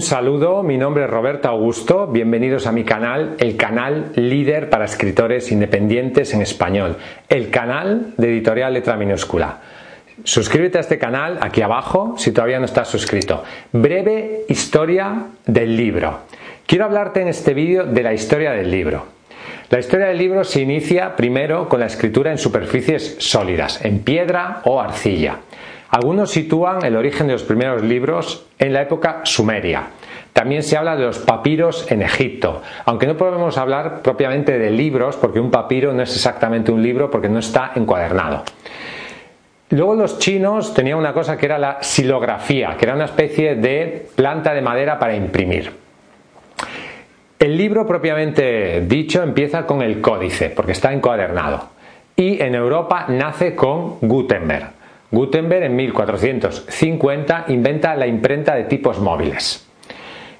un saludo, mi nombre es Roberto Augusto, bienvenidos a mi canal, el canal líder para escritores independientes en español, el canal de editorial letra minúscula. Suscríbete a este canal aquí abajo si todavía no estás suscrito. Breve historia del libro. Quiero hablarte en este vídeo de la historia del libro. La historia del libro se inicia primero con la escritura en superficies sólidas, en piedra o arcilla. Algunos sitúan el origen de los primeros libros en la época sumeria. También se habla de los papiros en Egipto, aunque no podemos hablar propiamente de libros, porque un papiro no es exactamente un libro porque no está encuadernado. Luego los chinos tenían una cosa que era la silografía, que era una especie de planta de madera para imprimir. El libro propiamente dicho empieza con el códice, porque está encuadernado. Y en Europa nace con Gutenberg. Gutenberg en 1450 inventa la imprenta de tipos móviles.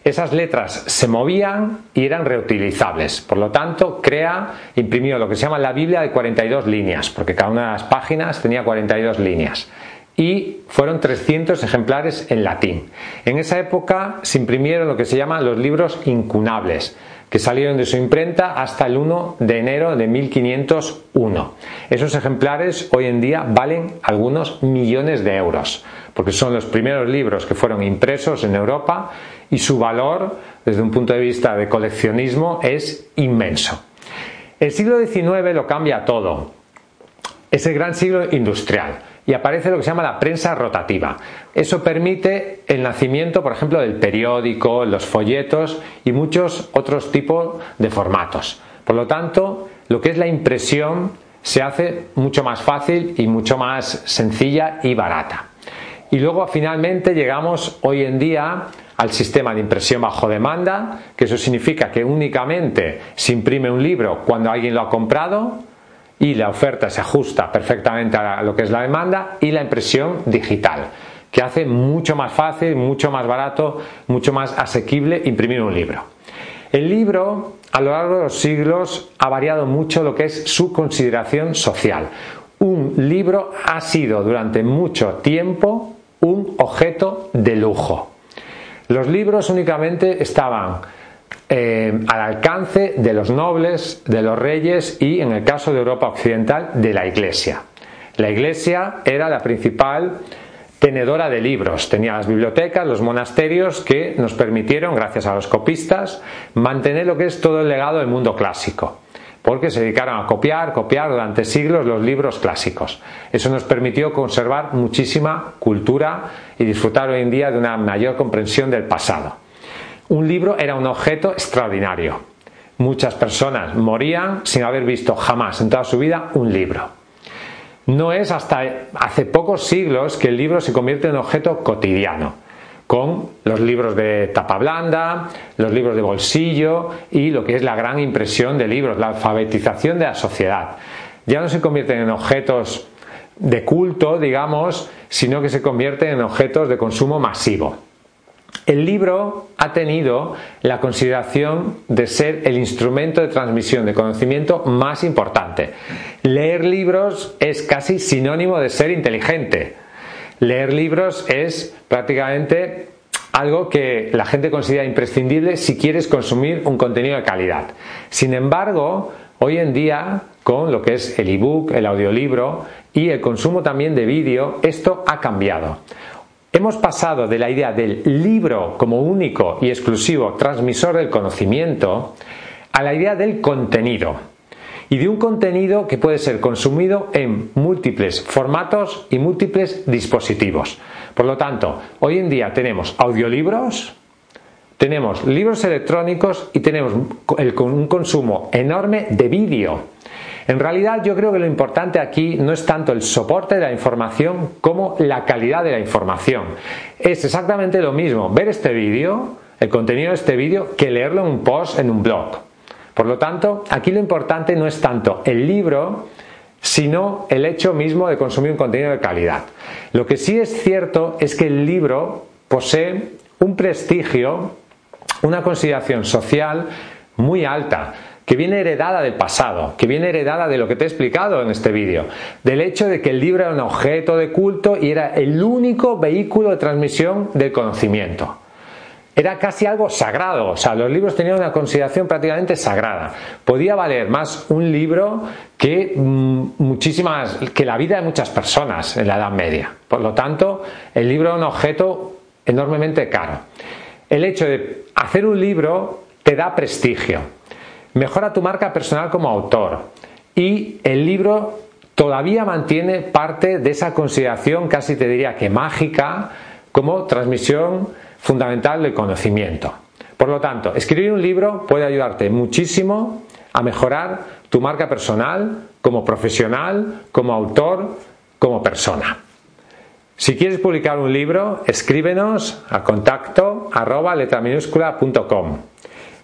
Esas letras se movían y eran reutilizables. Por lo tanto, crea, imprimió lo que se llama la Biblia de 42 líneas, porque cada una de las páginas tenía 42 líneas y fueron 300 ejemplares en latín. En esa época se imprimieron lo que se llaman los libros incunables, que salieron de su imprenta hasta el 1 de enero de 1501. Esos ejemplares hoy en día valen algunos millones de euros, porque son los primeros libros que fueron impresos en Europa y su valor, desde un punto de vista de coleccionismo, es inmenso. El siglo XIX lo cambia todo. Es el gran siglo industrial y aparece lo que se llama la prensa rotativa. Eso permite el nacimiento, por ejemplo, del periódico, los folletos y muchos otros tipos de formatos. Por lo tanto, lo que es la impresión se hace mucho más fácil y mucho más sencilla y barata. Y luego finalmente llegamos hoy en día al sistema de impresión bajo demanda, que eso significa que únicamente se imprime un libro cuando alguien lo ha comprado y la oferta se ajusta perfectamente a lo que es la demanda y la impresión digital que hace mucho más fácil, mucho más barato, mucho más asequible imprimir un libro. El libro a lo largo de los siglos ha variado mucho lo que es su consideración social. Un libro ha sido durante mucho tiempo un objeto de lujo. Los libros únicamente estaban eh, al alcance de los nobles, de los reyes y, en el caso de Europa Occidental, de la Iglesia. La Iglesia era la principal tenedora de libros. Tenía las bibliotecas, los monasterios que nos permitieron, gracias a los copistas, mantener lo que es todo el legado del mundo clásico. Porque se dedicaron a copiar, copiar durante siglos los libros clásicos. Eso nos permitió conservar muchísima cultura y disfrutar hoy en día de una mayor comprensión del pasado. Un libro era un objeto extraordinario. Muchas personas morían sin haber visto jamás en toda su vida un libro. No es hasta hace pocos siglos que el libro se convierte en objeto cotidiano, con los libros de tapa blanda, los libros de bolsillo y lo que es la gran impresión de libros, la alfabetización de la sociedad. Ya no se convierten en objetos de culto, digamos, sino que se convierten en objetos de consumo masivo. El libro ha tenido la consideración de ser el instrumento de transmisión de conocimiento más importante. Leer libros es casi sinónimo de ser inteligente. Leer libros es prácticamente algo que la gente considera imprescindible si quieres consumir un contenido de calidad. Sin embargo, hoy en día, con lo que es el ebook, el audiolibro y el consumo también de vídeo, esto ha cambiado. Hemos pasado de la idea del libro como único y exclusivo transmisor del conocimiento a la idea del contenido y de un contenido que puede ser consumido en múltiples formatos y múltiples dispositivos. Por lo tanto, hoy en día tenemos audiolibros, tenemos libros electrónicos y tenemos un consumo enorme de vídeo. En realidad yo creo que lo importante aquí no es tanto el soporte de la información como la calidad de la información. Es exactamente lo mismo ver este vídeo, el contenido de este vídeo, que leerlo en un post en un blog. Por lo tanto, aquí lo importante no es tanto el libro, sino el hecho mismo de consumir un contenido de calidad. Lo que sí es cierto es que el libro posee un prestigio, una consideración social muy alta que viene heredada del pasado, que viene heredada de lo que te he explicado en este vídeo, del hecho de que el libro era un objeto de culto y era el único vehículo de transmisión del conocimiento. Era casi algo sagrado, o sea, los libros tenían una consideración prácticamente sagrada. Podía valer más un libro que mm, muchísimas, que la vida de muchas personas en la Edad Media. Por lo tanto, el libro era un objeto enormemente caro. El hecho de hacer un libro te da prestigio, mejora tu marca personal como autor y el libro todavía mantiene parte de esa consideración, casi te diría que mágica, como transmisión fundamental del conocimiento. Por lo tanto, escribir un libro puede ayudarte muchísimo a mejorar tu marca personal como profesional, como autor, como persona. Si quieres publicar un libro, escríbenos a contacto arroba letraminúscula.com.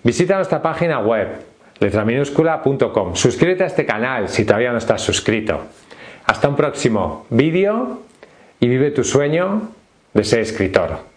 Visita nuestra página web letraminúscula.com. Suscríbete a este canal si todavía no estás suscrito. Hasta un próximo vídeo y vive tu sueño de ser escritor.